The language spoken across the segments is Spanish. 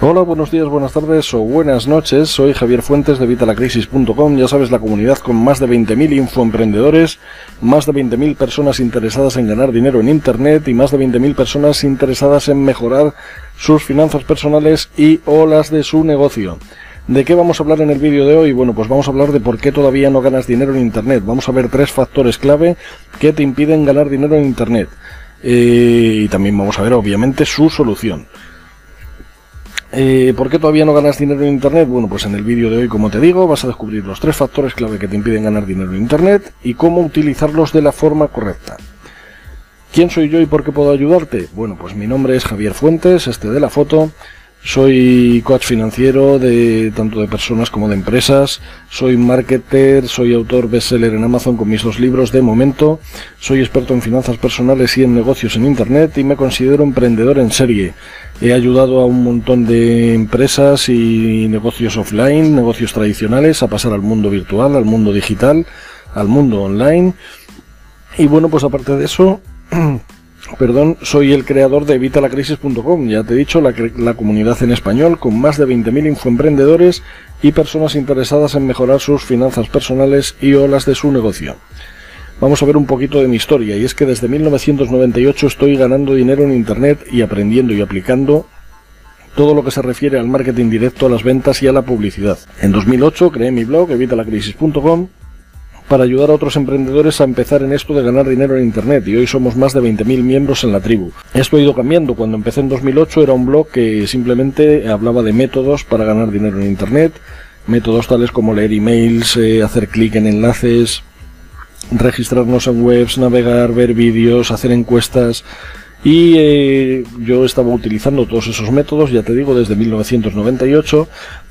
Hola, buenos días, buenas tardes o buenas noches. Soy Javier Fuentes de Vitalacrisis.com. Ya sabes, la comunidad con más de 20.000 infoemprendedores, más de 20.000 personas interesadas en ganar dinero en Internet y más de 20.000 personas interesadas en mejorar sus finanzas personales y o las de su negocio. ¿De qué vamos a hablar en el vídeo de hoy? Bueno, pues vamos a hablar de por qué todavía no ganas dinero en Internet. Vamos a ver tres factores clave que te impiden ganar dinero en Internet. Eh, y también vamos a ver, obviamente, su solución. Eh, ¿Por qué todavía no ganas dinero en Internet? Bueno, pues en el vídeo de hoy, como te digo, vas a descubrir los tres factores clave que te impiden ganar dinero en Internet y cómo utilizarlos de la forma correcta. ¿Quién soy yo y por qué puedo ayudarte? Bueno, pues mi nombre es Javier Fuentes, este de la foto. Soy coach financiero de tanto de personas como de empresas. Soy marketer, soy autor bestseller en Amazon con mis dos libros de momento. Soy experto en finanzas personales y en negocios en Internet y me considero emprendedor en serie. He ayudado a un montón de empresas y negocios offline, negocios tradicionales, a pasar al mundo virtual, al mundo digital, al mundo online. Y bueno, pues aparte de eso, perdón, soy el creador de evitalacrisis.com, ya te he dicho, la, la, comunidad en español con más de 20.000 infoemprendedores y personas interesadas en mejorar sus finanzas personales y olas de su negocio. Vamos a ver un poquito de mi historia, y es que desde 1998 estoy ganando dinero en Internet y aprendiendo y aplicando todo lo que se refiere al marketing directo, a las ventas y a la publicidad. En 2008 creé mi blog evitalacrisis.com para ayudar a otros emprendedores a empezar en esto de ganar dinero en Internet y hoy somos más de 20.000 miembros en la tribu. Esto ha ido cambiando. Cuando empecé en 2008 era un blog que simplemente hablaba de métodos para ganar dinero en Internet, métodos tales como leer emails, eh, hacer clic en enlaces, registrarnos en webs, navegar, ver vídeos, hacer encuestas. Y eh, yo estaba utilizando todos esos métodos, ya te digo, desde 1998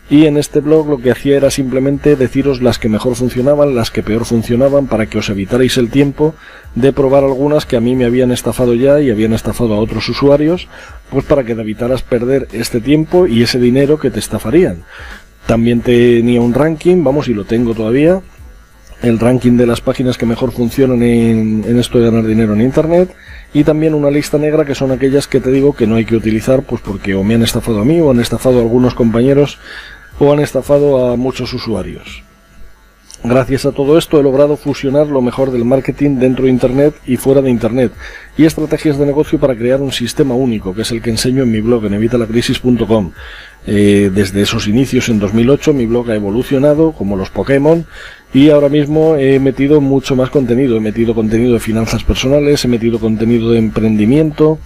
y en este blog lo que hacía era simplemente deciros las que mejor funcionaban, las que peor funcionaban, para que os evitarais el tiempo de probar algunas que a mí me habían estafado ya y habían estafado a otros usuarios, pues para que evitaras perder este tiempo y ese dinero que te estafarían. También tenía un ranking, vamos, y lo tengo todavía, el ranking de las páginas que mejor funcionan en, en, esto de ganar dinero en Internet y también una lista negra que son aquellas que te digo que no hay que utilizar pues porque o me han estafado a mí o han estafado a algunos compañeros o han estafado a muchos usuarios. Gracias a todo esto he logrado fusionar lo mejor del marketing dentro de Internet y fuera de Internet y estrategias de negocio para crear un sistema único, que es el que enseño en mi blog en evitalacrisis.com. Eh, desde esos inicios en 2008 mi blog ha evolucionado como los Pokémon y ahora mismo he metido mucho más contenido. He metido contenido de finanzas personales, he metido contenido de emprendimiento,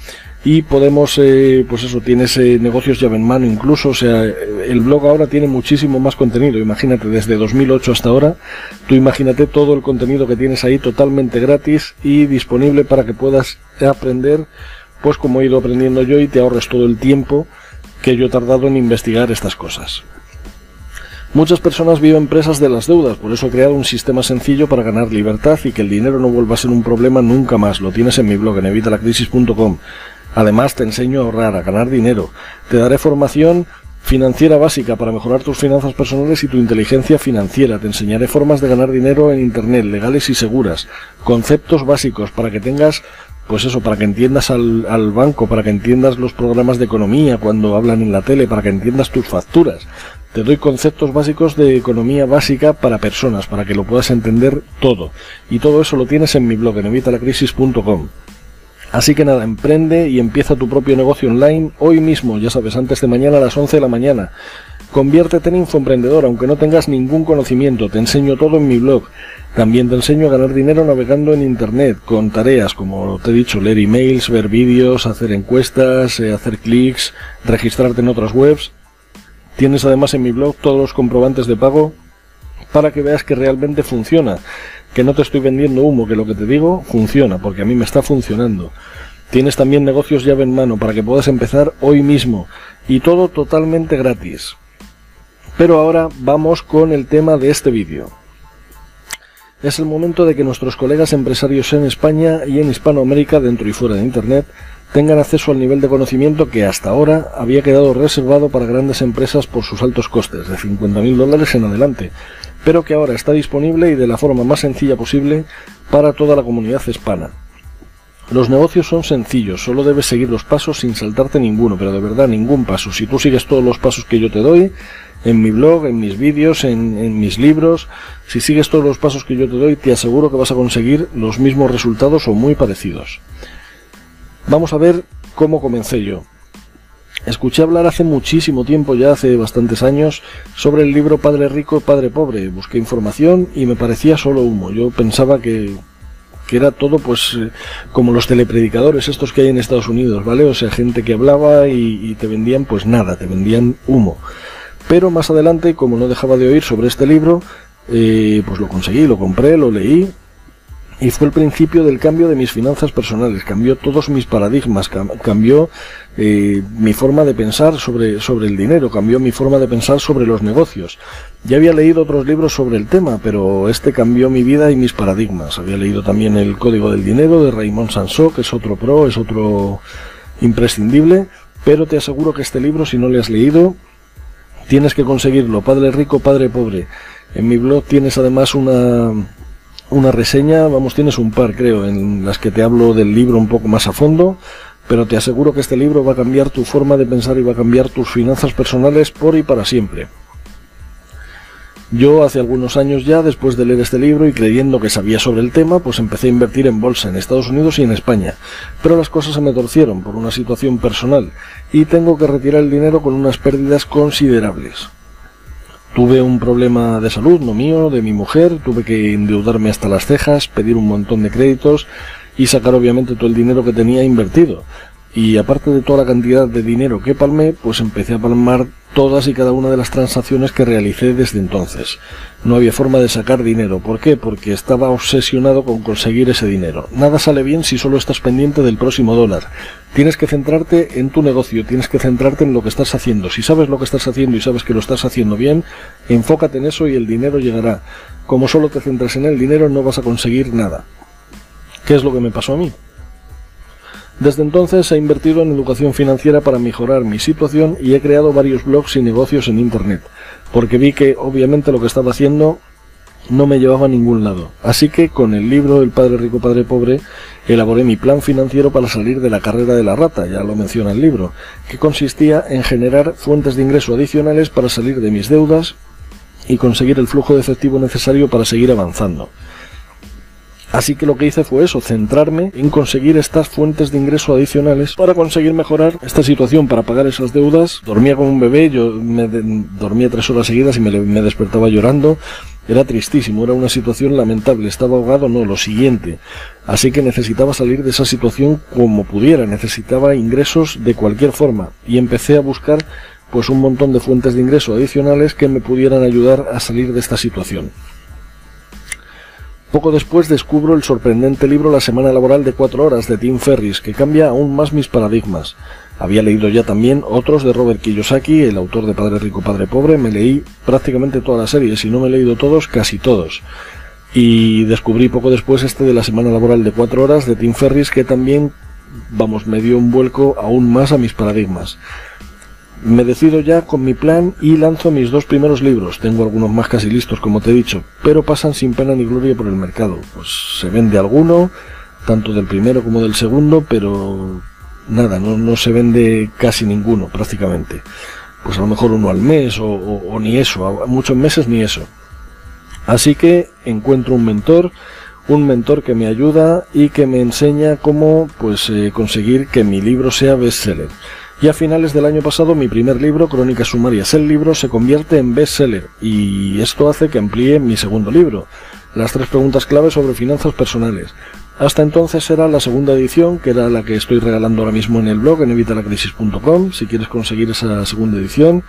y podemos, eh, pues eso, tienes negocios llave en mano incluso, o sea, el blog ahora tiene muchísimo más contenido, imagínate, desde 2008 hasta ahora, tú imagínate todo el contenido que tienes ahí totalmente gratis y disponible para que puedas aprender, pues como he ido aprendiendo yo y te ahorres todo el tiempo que yo he tardado en investigar estas cosas. Muchas personas viven presas de las deudas, por eso he creado un sistema sencillo para ganar libertad y que el dinero no vuelva a ser un problema nunca más. Lo tienes en mi blog en evitalacrisis.com. Además, te enseño a ahorrar, a ganar dinero. Te daré formación financiera básica para mejorar tus finanzas personales y tu inteligencia financiera. Te enseñaré formas de ganar dinero en Internet, legales y seguras. Conceptos básicos para que tengas, pues eso, para que entiendas al, al banco, para que entiendas los programas de economía cuando hablan en la tele, para que entiendas tus facturas. Te doy conceptos básicos de economía básica para personas, para que lo puedas entender todo. Y todo eso lo tienes en mi blog en evitalacrisis.com. Así que nada, emprende y empieza tu propio negocio online hoy mismo, ya sabes, antes de mañana a las 11 de la mañana. Conviértete en infoemprendedor, aunque no tengas ningún conocimiento, te enseño todo en mi blog. También te enseño a ganar dinero navegando en Internet, con tareas como te he dicho, leer emails, ver vídeos, hacer encuestas, eh, hacer clics, registrarte en otras webs. Tienes además en mi blog todos los comprobantes de pago para que veas que realmente funciona que no te estoy vendiendo humo, que lo que te digo funciona, porque a mí me está funcionando. Tienes también negocios llave en mano para que puedas empezar hoy mismo y todo totalmente gratis. Pero ahora vamos con el tema de este vídeo. Es el momento de que nuestros colegas empresarios en España y en Hispanoamérica, dentro y fuera de Internet, tengan acceso al nivel de conocimiento que hasta ahora había quedado reservado para grandes empresas por sus altos costes, de 50.000 dólares en adelante, pero que ahora está disponible y de la forma más sencilla posible para toda la comunidad hispana. Los negocios son sencillos, solo debes seguir los pasos sin saltarte ninguno, pero de verdad ningún paso. Si tú sigues todos los pasos que yo te doy, en mi blog, en mis vídeos, en, mis libros, si sigues todos los pasos que yo te doy, te aseguro que vas a conseguir los mismos resultados o muy parecidos. Vamos a ver cómo comencé yo. Escuché hablar hace muchísimo tiempo, ya hace bastantes años, sobre el libro Padre Rico, Padre Pobre. Busqué información y me parecía solo humo. Yo pensaba que, que era todo pues eh, como los telepredicadores estos que hay en Estados Unidos, ¿vale? O sea, gente que hablaba y, te vendían pues nada, te vendían humo. Pero más adelante, como no dejaba de oír sobre este libro, eh, pues lo conseguí, lo compré, lo leí y fue el principio del cambio de mis finanzas personales, cambió todos mis paradigmas, cambió eh, mi forma de pensar sobre, sobre el dinero, cambió mi forma de pensar sobre los negocios. Ya había leído otros libros sobre el tema, pero este cambió mi vida y mis paradigmas. Había leído también El Código del Dinero de Raymond Sansó, que es otro pro, es otro imprescindible, pero te aseguro que este libro, si no le has leído, tienes que conseguirlo. Padre rico, padre pobre. En mi blog tienes además una una reseña, vamos, tienes un par creo, en las que te hablo del libro un poco más a fondo, pero te aseguro que este libro va a cambiar tu forma de pensar y va a cambiar tus finanzas personales por y para siempre. Yo hace algunos años ya, después de leer este libro y creyendo que sabía sobre el tema, pues empecé a invertir en bolsa en Estados Unidos y en España. Pero las cosas se me torcieron por una situación personal y tengo que retirar el dinero con unas pérdidas considerables. Tuve un problema de salud, no mío, de mi mujer, tuve que endeudarme hasta las cejas, pedir un montón de créditos y sacar obviamente todo el dinero que tenía invertido. Y aparte de toda la cantidad de dinero que palmé, pues empecé a palmar todas y cada una de las transacciones que realicé desde entonces. No había forma de sacar dinero. ¿Por qué? Porque estaba obsesionado con conseguir ese dinero. Nada sale bien si solo estás pendiente del próximo dólar. Tienes que centrarte en tu negocio, tienes que centrarte en lo que estás haciendo. Si sabes lo que estás haciendo y sabes que lo estás haciendo bien, enfócate en eso y el dinero llegará. Como solo te centras en el dinero no vas a conseguir nada. ¿Qué es lo que me pasó a mí? Desde entonces he invertido en educación financiera para mejorar mi situación y he creado varios blogs y negocios en Internet, porque vi que obviamente lo que estaba haciendo no me llevaba a ningún lado. Así que con el libro El Padre Rico, Padre Pobre elaboré mi plan financiero para salir de la carrera de la rata, ya lo menciona el libro, que consistía en generar fuentes de ingreso adicionales para salir de mis deudas y conseguir el flujo de efectivo necesario para seguir avanzando. Así que lo que hice fue eso, centrarme en conseguir estas fuentes de ingreso adicionales para conseguir mejorar esta situación, para pagar esas deudas. Dormía como un bebé, yo me dormía tres horas seguidas y me, me despertaba llorando. Era tristísimo, era una situación lamentable, estaba ahogado, no, lo siguiente. Así que necesitaba salir de esa situación como pudiera, necesitaba ingresos de cualquier forma y empecé a buscar pues un montón de fuentes de ingreso adicionales que me pudieran ayudar a salir de esta situación. Poco después descubro el sorprendente libro La semana laboral de cuatro horas de Tim Ferris, que cambia aún más mis paradigmas. Había leído ya también otros de Robert Kiyosaki, el autor de Padre Rico, Padre Pobre, me leí prácticamente toda la serie, si no me he leído todos, casi todos. Y descubrí poco después este de la semana laboral de cuatro horas de Tim Ferris, que también, vamos, me dio un vuelco aún más a mis paradigmas. Me decido ya con mi plan y lanzo mis dos primeros libros. Tengo algunos más casi listos, como te he dicho, pero pasan sin pena ni gloria por el mercado. Pues se vende alguno, tanto del primero como del segundo, pero nada, no, no se vende casi ninguno prácticamente. Pues a lo mejor uno al mes o, ni eso, a muchos meses ni eso. Así que encuentro un mentor, un mentor que me ayuda y que me enseña cómo pues eh, conseguir que mi libro sea bestseller. Y a finales del año pasado mi primer libro, Crónicas Sumarias, el libro, se convierte en bestseller y esto hace que amplíe mi segundo libro, Las tres preguntas clave sobre finanzas personales. Hasta entonces era la segunda edición, que era la que estoy regalando ahora mismo en el blog, en evitalacrisis.com, si quieres conseguir esa segunda edición.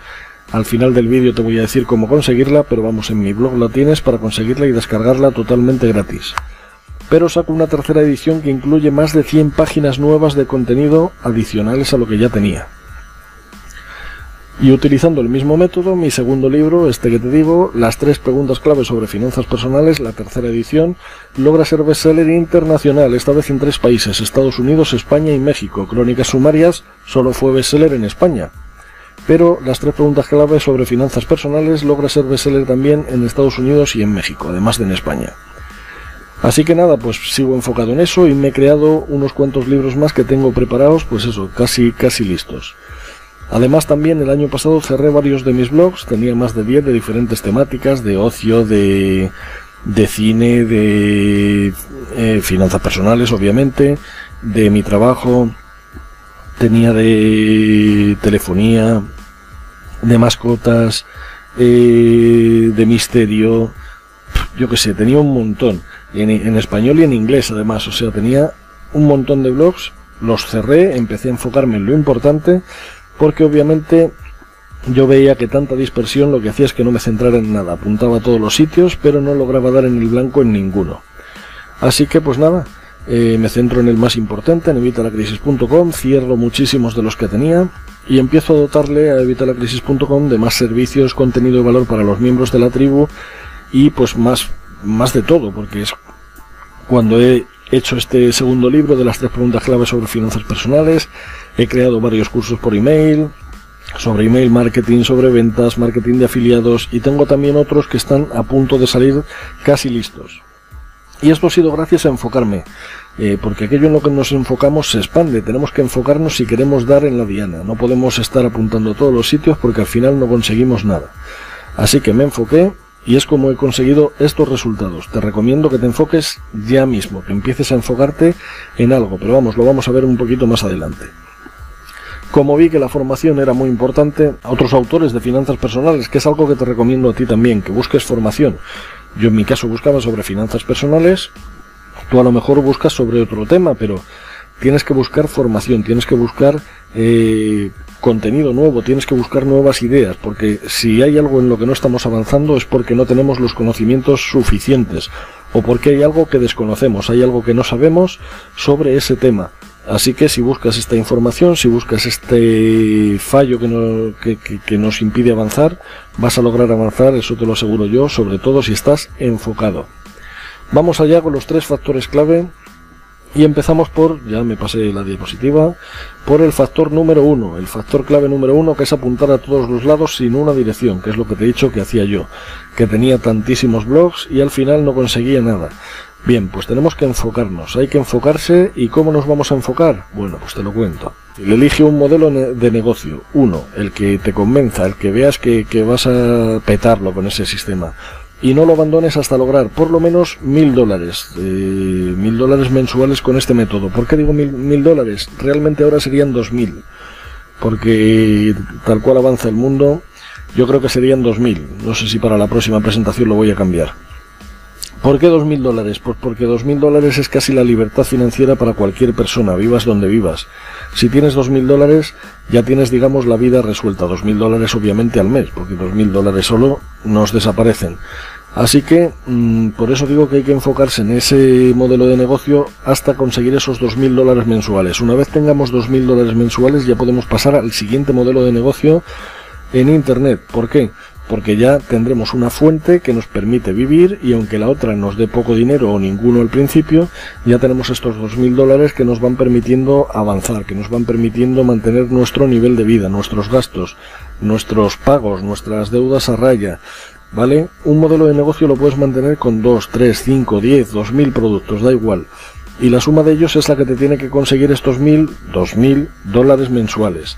Al final del vídeo te voy a decir cómo conseguirla, pero vamos, en mi blog la tienes para conseguirla y descargarla totalmente gratis pero saco una tercera edición que incluye más de 100 páginas nuevas de contenido adicionales a lo que ya tenía. Y utilizando el mismo método, mi segundo libro, este que te digo, Las tres preguntas clave sobre finanzas personales, la tercera edición, logra ser bestseller internacional, esta vez en tres países, Estados Unidos, España y México. Crónicas sumarias solo fue bestseller en España. Pero las tres preguntas clave sobre finanzas personales logra ser bestseller también en Estados Unidos y en México, además de en España. Así que nada, pues sigo enfocado en eso y me he creado unos cuantos libros más que tengo preparados, pues eso, casi, casi listos. Además también el año pasado cerré varios de mis blogs, tenía más de 10 de diferentes temáticas, de ocio, de, cine, de eh, finanzas personales obviamente, de mi trabajo, tenía de telefonía, de mascotas, eh, de misterio, yo qué sé, tenía un montón en, español y en inglés además, o sea, tenía un montón de blogs, los cerré, empecé a enfocarme en lo importante, porque obviamente yo veía que tanta dispersión lo que hacía es que no me centrara en nada, apuntaba a todos los sitios, pero no lograba dar en el blanco en ninguno. Así que pues nada, eh, me centro en el más importante, en evitalacrisis.com, cierro muchísimos de los que tenía y empiezo a dotarle a evitalacrisis.com de más servicios, contenido de valor para los miembros de la tribu y pues más, más de todo, porque es cuando he hecho este segundo libro de las tres preguntas claves sobre finanzas personales, he creado varios cursos por email, sobre email marketing, sobre ventas, marketing de afiliados y tengo también otros que están a punto de salir casi listos. Y esto ha sido gracias a enfocarme, eh, porque aquello en lo que nos enfocamos se expande, tenemos que enfocarnos si queremos dar en la diana, no podemos estar apuntando a todos los sitios porque al final no conseguimos nada. Así que me enfoqué y es como he conseguido estos resultados. Te recomiendo que te enfoques ya mismo, que empieces a enfocarte en algo, pero vamos, lo vamos a ver un poquito más adelante. Como vi que la formación era muy importante, a otros autores de finanzas personales, que es algo que te recomiendo a ti también, que busques formación. Yo en mi caso buscaba sobre finanzas personales, tú a lo mejor buscas sobre otro tema, pero tienes que buscar formación, tienes que buscar eh, contenido nuevo, tienes que buscar nuevas ideas, porque si hay algo en lo que no estamos avanzando es porque no tenemos los conocimientos suficientes o porque hay algo que desconocemos, hay algo que no sabemos sobre ese tema. Así que si buscas esta información, si buscas este fallo que, que nos impide avanzar, vas a lograr avanzar, eso te lo aseguro yo, sobre todo si estás enfocado. Vamos allá con los tres factores clave y empezamos por, ya me pasé la diapositiva, por el factor número uno, el factor clave número uno que es apuntar a todos los lados sin una dirección, que es lo que te he dicho que hacía yo, que tenía tantísimos blogs y al final no conseguía nada. Bien, pues tenemos que enfocarnos, hay que enfocarse y ¿cómo nos vamos a enfocar? Bueno, pues te lo cuento. Elige un modelo de negocio, uno, el que te convenza, el que veas que, que vas a petarlo con ese sistema y no lo abandones hasta lograr por lo menos mil dólares, eh, mil dólares mensuales con este método. ¿Por qué digo mil, mil dólares? Realmente ahora serían dos mil, porque tal cual avanza el mundo, yo creo que serían dos mil. No sé si para la próxima presentación lo voy a cambiar. ¿Por qué dos mil dólares? Pues porque dos mil dólares es casi la libertad financiera para cualquier persona, vivas donde vivas. Si tienes dos mil dólares, ya tienes, digamos, la vida resuelta. Dos mil dólares obviamente al mes, porque dos mil dólares solo nos desaparecen. Así que mm, por eso digo que hay que enfocarse en ese modelo de negocio hasta conseguir esos 2.000 dólares mensuales. Una vez tengamos 2.000 dólares mensuales ya podemos pasar al siguiente modelo de negocio en Internet. ¿Por qué? Porque ya tendremos una fuente que nos permite vivir y aunque la otra nos dé poco dinero o ninguno al principio, ya tenemos estos 2.000 dólares que nos van permitiendo avanzar, que nos van permitiendo mantener nuestro nivel de vida, nuestros gastos, nuestros pagos, nuestras deudas a raya, ¿vale? Un modelo de negocio lo puedes mantener con 2, 3, 5, 10, 2000 productos, da igual. Y la suma de ellos es la que te tiene que conseguir estos 1000, 2000 dólares mensuales.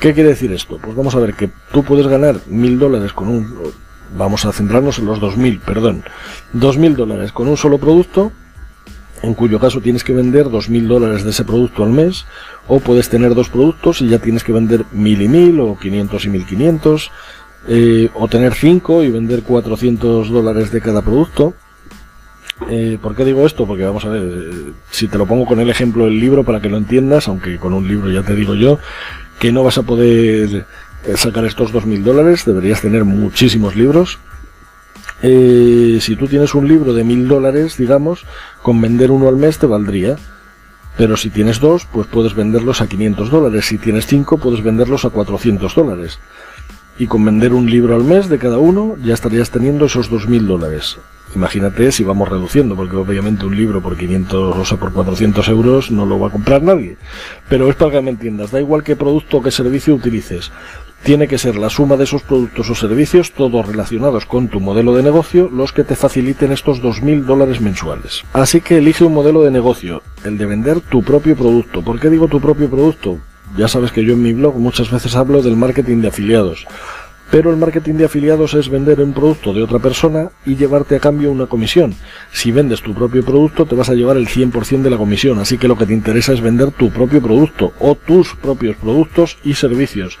¿Qué quiere decir esto? Pues vamos a ver que tú puedes ganar 1000 dólares con un... Vamos a centrarnos en los 2000, perdón. 2000 dólares con un solo producto, en cuyo caso tienes que vender 2.000 dólares de ese producto al mes, o puedes tener dos productos y ya tienes que vender 1.000 y 1.000 o 500 y 1.500, eh, o tener 5 y vender 400 dólares de cada producto. Eh, ¿Por qué digo esto? Porque vamos a ver, eh, si te lo pongo con el ejemplo del libro para que lo entiendas, aunque con un libro ya te digo yo, que no vas a poder eh, sacar estos 2.000 dólares, deberías tener muchísimos libros. si tú tienes un libro de 1.000 dólares, digamos, con vender uno al mes te valdría. Pero si tienes dos, pues puedes venderlos a 500 dólares. Si tienes cinco, puedes venderlos a 400 dólares y con vender un libro al mes de cada uno ya estarías teniendo esos 2.000 dólares. Imagínate si vamos reduciendo, porque obviamente un libro por 500 o sea, por 400 euros no lo va a comprar nadie. Pero es para que me entiendas, da igual qué producto o qué servicio utilices. tiene que ser la suma de esos productos o servicios, todos relacionados con tu modelo de negocio, los que te faciliten estos 2.000 dólares mensuales. Así que elige un modelo de negocio, el de vender tu propio producto. ¿Por qué digo tu propio producto? Ya sabes que yo en mi blog muchas veces hablo del marketing de afiliados. Pero el marketing de afiliados es vender un producto de otra persona y llevarte a cambio una comisión. Si vendes tu propio producto te vas a llevar el 100% de la comisión, así que lo que te interesa es vender tu propio producto o tus propios productos y servicios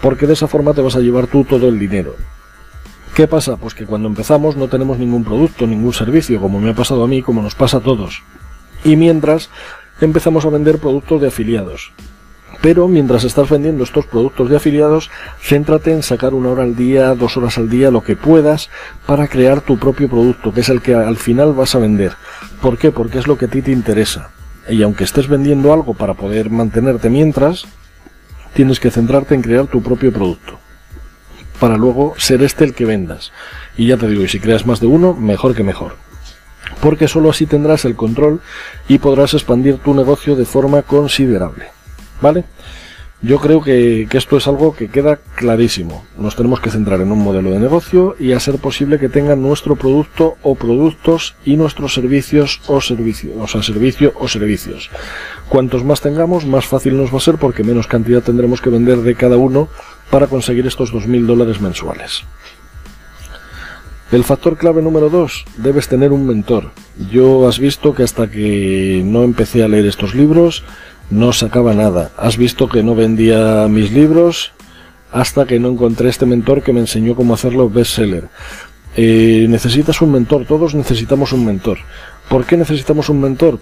porque de esa forma te vas a llevar tú todo el dinero. ¿Qué pasa? Pues que cuando empezamos no tenemos ningún producto, ningún servicio, como me ha pasado a mí, como nos pasa a todos. Y mientras empezamos a vender productos de afiliados. Pero mientras estás vendiendo estos productos de afiliados, céntrate en sacar una hora al día, dos horas al día, lo que puedas, para crear tu propio producto, que es el que al final vas a vender. ¿Por qué? Porque es lo que a ti te interesa. Y aunque estés vendiendo algo para poder mantenerte mientras, tienes que centrarte en crear tu propio producto para luego ser este el que vendas. Y ya te digo, y si creas más de uno, mejor que mejor. Porque solo así tendrás el control y podrás expandir tu negocio de forma considerable. ¿Vale? Yo creo que, esto es algo que queda clarísimo. Nos tenemos que centrar en un modelo de negocio y a ser posible que tengan nuestro producto o productos y nuestros servicios o servicios, o sea, servicio o servicios. Cuantos más tengamos, más fácil nos va a ser porque menos cantidad tendremos que vender de cada uno para conseguir estos 2.000 dólares mensuales. El factor clave número 2, debes tener un mentor. Yo has visto que hasta que no empecé a leer estos libros, no sacaba nada. Has visto que no vendía mis libros hasta que no encontré este mentor que me enseñó cómo hacerlo bestseller. Eh, necesitas un mentor, todos necesitamos un mentor. ¿Por qué necesitamos un mentor?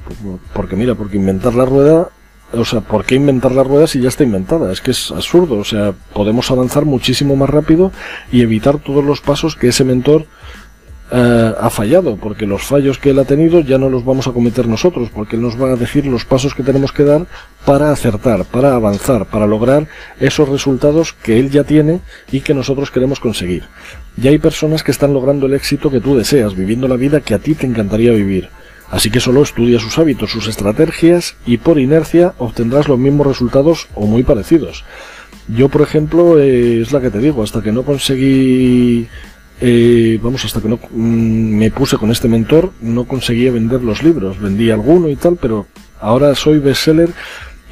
Porque mira, porque inventar la rueda, o sea, ¿por qué inventar la rueda si ya está inventada? Es que es absurdo, o sea, podemos avanzar muchísimo más rápido y evitar todos los pasos que ese mentor eh, ha fallado, porque los fallos que él ha tenido ya no los vamos a cometer nosotros, porque él nos va a decir los pasos que tenemos que dar para acertar, para avanzar, para lograr esos resultados que él ya tiene y que nosotros queremos conseguir. Ya hay personas que están logrando el éxito que tú deseas, viviendo la vida que a ti te encantaría vivir. Así que solo estudia sus hábitos, sus estrategias y por inercia obtendrás los mismos resultados o muy parecidos. Yo, por ejemplo, es la que te digo, hasta que no conseguí eh, vamos, hasta que no mm, me puse con este mentor, no conseguía vender los libros. Vendí alguno y tal, pero ahora soy bestseller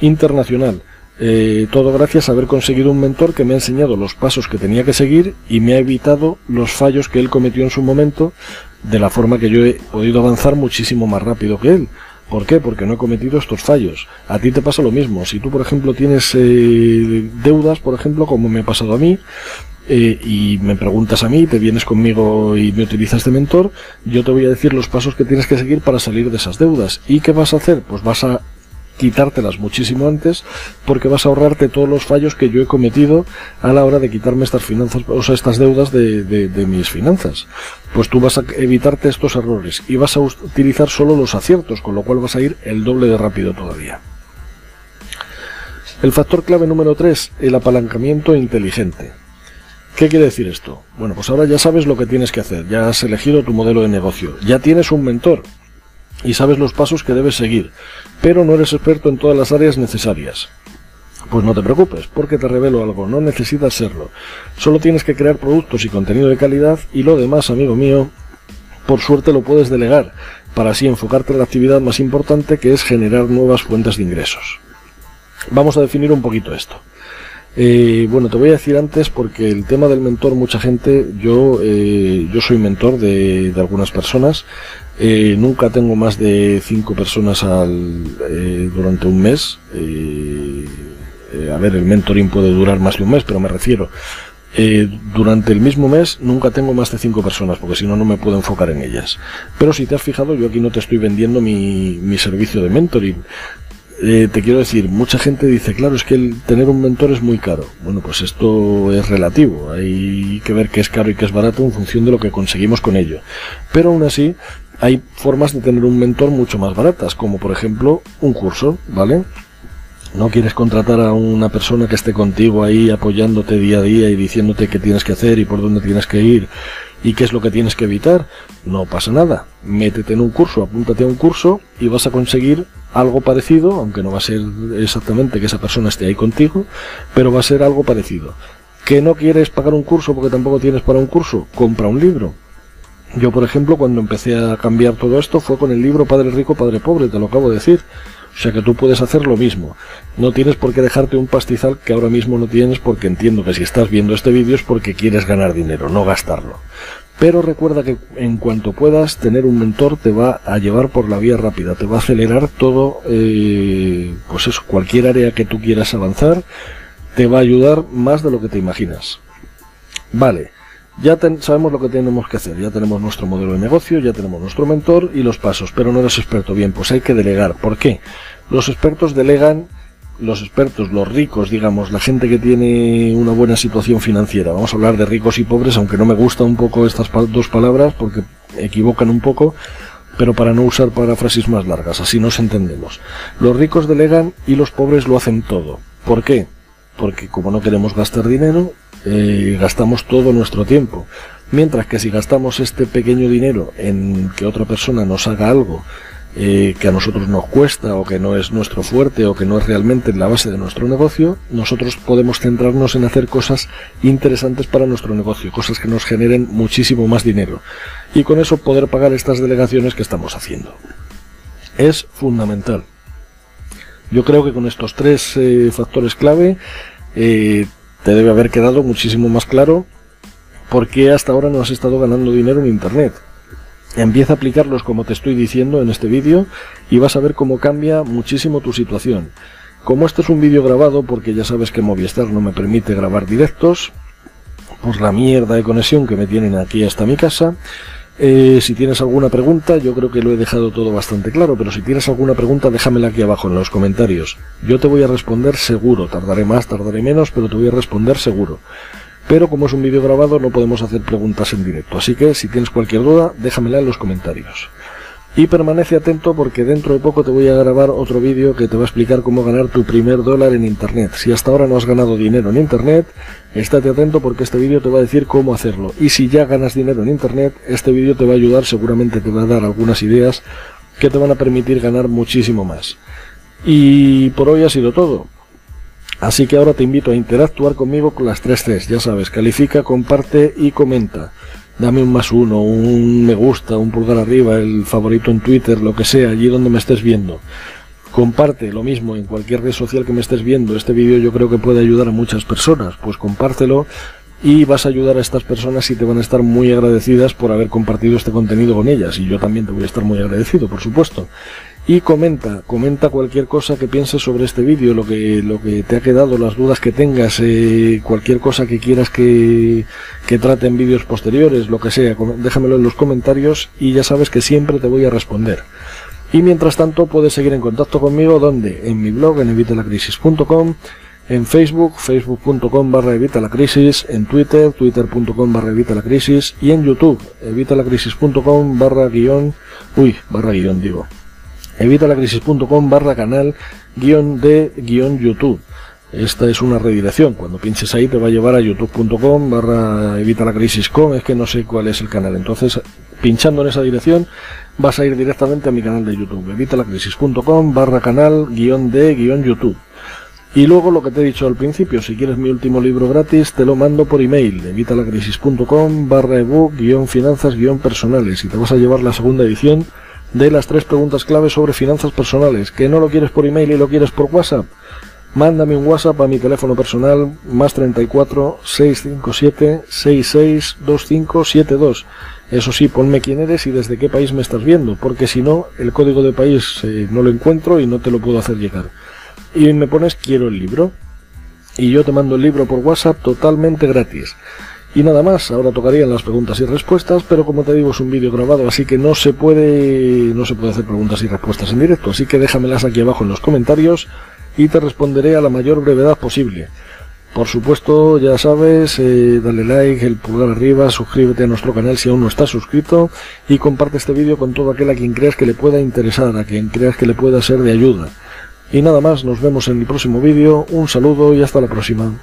internacional. Eh, todo gracias a haber conseguido un mentor que me ha enseñado los pasos que tenía que seguir y me ha evitado los fallos que él cometió en su momento, de la forma que yo he podido avanzar muchísimo más rápido que él. ¿Por qué? Porque no he cometido estos fallos. A ti te pasa lo mismo. Si tú, por ejemplo, tienes eh, deudas, por ejemplo, como me ha pasado a mí, eh, y me preguntas a mí, te vienes conmigo y me utilizas de mentor, yo te voy a decir los pasos que tienes que seguir para salir de esas deudas. ¿Y qué vas a hacer? Pues vas a quitártelas muchísimo antes porque vas a ahorrarte todos los fallos que yo he cometido a la hora de quitarme estas finanzas, o sea, estas deudas de, de mis finanzas. Pues tú vas a evitarte estos errores y vas a utilizar solo los aciertos, con lo cual vas a ir el doble de rápido todavía. El factor clave número 3, el apalancamiento inteligente. ¿Qué quiere decir esto? Bueno, pues ahora ya sabes lo que tienes que hacer, ya has elegido tu modelo de negocio, ya tienes un mentor y sabes los pasos que debes seguir, pero no eres experto en todas las áreas necesarias. Pues no te preocupes, porque te revelo algo, no necesitas serlo. Solo tienes que crear productos y contenido de calidad y lo demás, amigo mío, por suerte lo puedes delegar, para así enfocarte en la actividad más importante que es generar nuevas fuentes de ingresos. Vamos a definir un poquito esto. Eh, bueno, te voy a decir antes porque el tema del mentor, mucha gente, yo, eh, yo soy mentor de, algunas personas. Eh, nunca tengo más de cinco personas al, eh, durante un mes. Eh, eh, a ver, el mentoring puede durar más de un mes, pero me refiero. durante el mismo mes nunca tengo más de cinco personas, porque si no, no me puedo enfocar en ellas. Pero si te has fijado, yo aquí no te estoy vendiendo mi, mi servicio de mentoring. Eh, te quiero decir, mucha gente dice, claro, es que el tener un mentor es muy caro. Bueno, pues esto es relativo. Hay que ver qué es caro y qué es barato en función de lo que conseguimos con ello. Pero aún así, hay formas de tener un mentor mucho más baratas, como por ejemplo un curso, ¿vale? No quieres contratar a una persona que esté contigo ahí apoyándote día a día y diciéndote qué tienes que hacer y por dónde tienes que ir y qué es lo que tienes que evitar. No pasa nada. Métete en un curso, apúntate a un curso y vas a conseguir algo parecido, aunque no va a ser exactamente que esa persona esté ahí contigo, pero va a ser algo parecido. ¿Que no quieres pagar un curso porque tampoco tienes para un curso? Compra un libro. Yo, por ejemplo, cuando empecé a cambiar todo esto fue con el libro Padre Rico, Padre Pobre, te lo acabo de decir. O sea que tú puedes hacer lo mismo. No tienes por qué dejarte un pastizal que ahora mismo no tienes porque entiendo que si estás viendo este vídeo es porque quieres ganar dinero, no gastarlo. Pero recuerda que en cuanto puedas, tener un mentor te va a llevar por la vía rápida, te va a acelerar todo, eh, pues eso, cualquier área que tú quieras avanzar, te va a ayudar más de lo que te imaginas. Vale, ya sabemos lo que tenemos que hacer, ya tenemos nuestro modelo de negocio, ya tenemos nuestro mentor y los pasos, pero no eres experto. Bien, pues hay que delegar. ¿Por qué? Los expertos delegan, los expertos, los ricos, digamos, la gente que tiene una buena situación financiera. Vamos a hablar de ricos y pobres, aunque no me gustan un poco estas dos palabras porque equivocan un poco, pero para no usar paráfrasis más largas, así nos entendemos. Los ricos delegan y los pobres lo hacen todo. ¿Por qué? Porque como no queremos gastar dinero, eh, gastamos todo nuestro tiempo. Mientras que si gastamos este pequeño dinero en que otra persona nos haga algo eh, que a nosotros nos cuesta o que no es nuestro fuerte o que no es realmente la base de nuestro negocio, nosotros podemos centrarnos en hacer cosas interesantes para nuestro negocio, cosas que nos generen muchísimo más dinero y con eso poder pagar estas delegaciones que estamos haciendo. Es fundamental. Yo creo que con estos tres eh, factores clave te debe haber quedado muchísimo más claro por qué hasta ahora no has estado ganando dinero en Internet. Empieza a aplicarlos como te estoy diciendo en este vídeo y vas a ver cómo cambia muchísimo tu situación. Como este es un vídeo grabado, porque ya sabes que Movistar no me permite grabar directos, por la mierda de conexión que me tienen aquí hasta mi casa, eh, si tienes alguna pregunta, yo creo que lo he dejado todo bastante claro, pero si tienes alguna pregunta, déjamela aquí abajo en los comentarios. Yo te voy a responder seguro, tardaré más, tardaré menos, pero te voy a responder seguro. Pero como es un vídeo grabado, no podemos hacer preguntas en directo, así que si tienes cualquier duda, déjamela en los comentarios. Y permanece atento porque dentro de poco te voy a grabar otro vídeo que te va a explicar cómo ganar tu primer dólar en Internet. Si hasta ahora no has ganado dinero en Internet, estate atento porque este vídeo te va a decir cómo hacerlo. Y si ya ganas dinero en Internet, este vídeo te va a ayudar, seguramente te va a dar algunas ideas que te van a permitir ganar muchísimo más. Y por hoy ha sido todo. Así que ahora te invito a interactuar conmigo con las tres Cs. Ya sabes, califica, comparte y comenta dame un más uno, un me gusta, un pulgar arriba, el favorito en Twitter, lo que sea, allí donde me estés viendo. Comparte lo mismo en cualquier red social que me estés viendo. Este vídeo yo creo que puede ayudar a muchas personas. Pues compártelo y vas a ayudar a estas personas y te van a estar muy agradecidas por haber compartido este contenido con ellas. Y yo también te voy a estar muy agradecido, por supuesto y comenta, comenta cualquier cosa que pienses sobre este vídeo, lo que, lo que te ha quedado, las dudas que tengas, eh, cualquier cosa que quieras que, que trate en vídeos posteriores, lo que sea, déjamelo en los comentarios y ya sabes que siempre te voy a responder. Y mientras tanto puedes seguir en contacto conmigo donde en mi blog en evitalacrisis.com, en Facebook, facebook.com barra evitalacrisis, en Twitter, twitter.com barra evitalacrisis y en YouTube, evitalacrisis.com barra guion, uy, barra guion digo, evitalacrisis.com barra canal guion de guion YouTube. Esta es una redirección. Cuando pinches ahí te va a llevar a youtube.com barra evitalacrisis.com. Es que no sé cuál es el canal. Entonces, pinchando en esa dirección, vas a ir directamente a mi canal de YouTube. evitalacrisis.com barra canal guion de guion YouTube. Y luego lo que te he dicho al principio, si quieres mi último libro gratis, te lo mando por email, evitalacrisis.com barra ebook guion finanzas guion personales y te vas a llevar la segunda edición de las tres preguntas clave sobre finanzas personales. ¿Que no lo quieres por email y lo quieres por WhatsApp? Mándame un WhatsApp a mi teléfono personal más 34 657 662572. Eso sí, ponme quién eres y desde qué país me estás viendo, porque si no, el código de país eh, no lo encuentro y no te lo puedo hacer llegar. Y me pones quiero el libro. Y yo te mando el libro por WhatsApp totalmente gratis. Y nada más, ahora tocarían las preguntas y respuestas, pero como te digo es un vídeo grabado, así que no se puede no se puede hacer preguntas y respuestas en directo, así que déjamelas aquí abajo en los comentarios y te responderé a la mayor brevedad posible. Por supuesto, ya sabes, eh, dale like, el pulgar arriba, suscríbete a nuestro canal si aún no estás suscrito y comparte este vídeo con todo aquel a quien creas que le pueda interesar, a quien creas que le pueda ser de ayuda. Y nada más, nos vemos en el próximo vídeo, un saludo y hasta la próxima.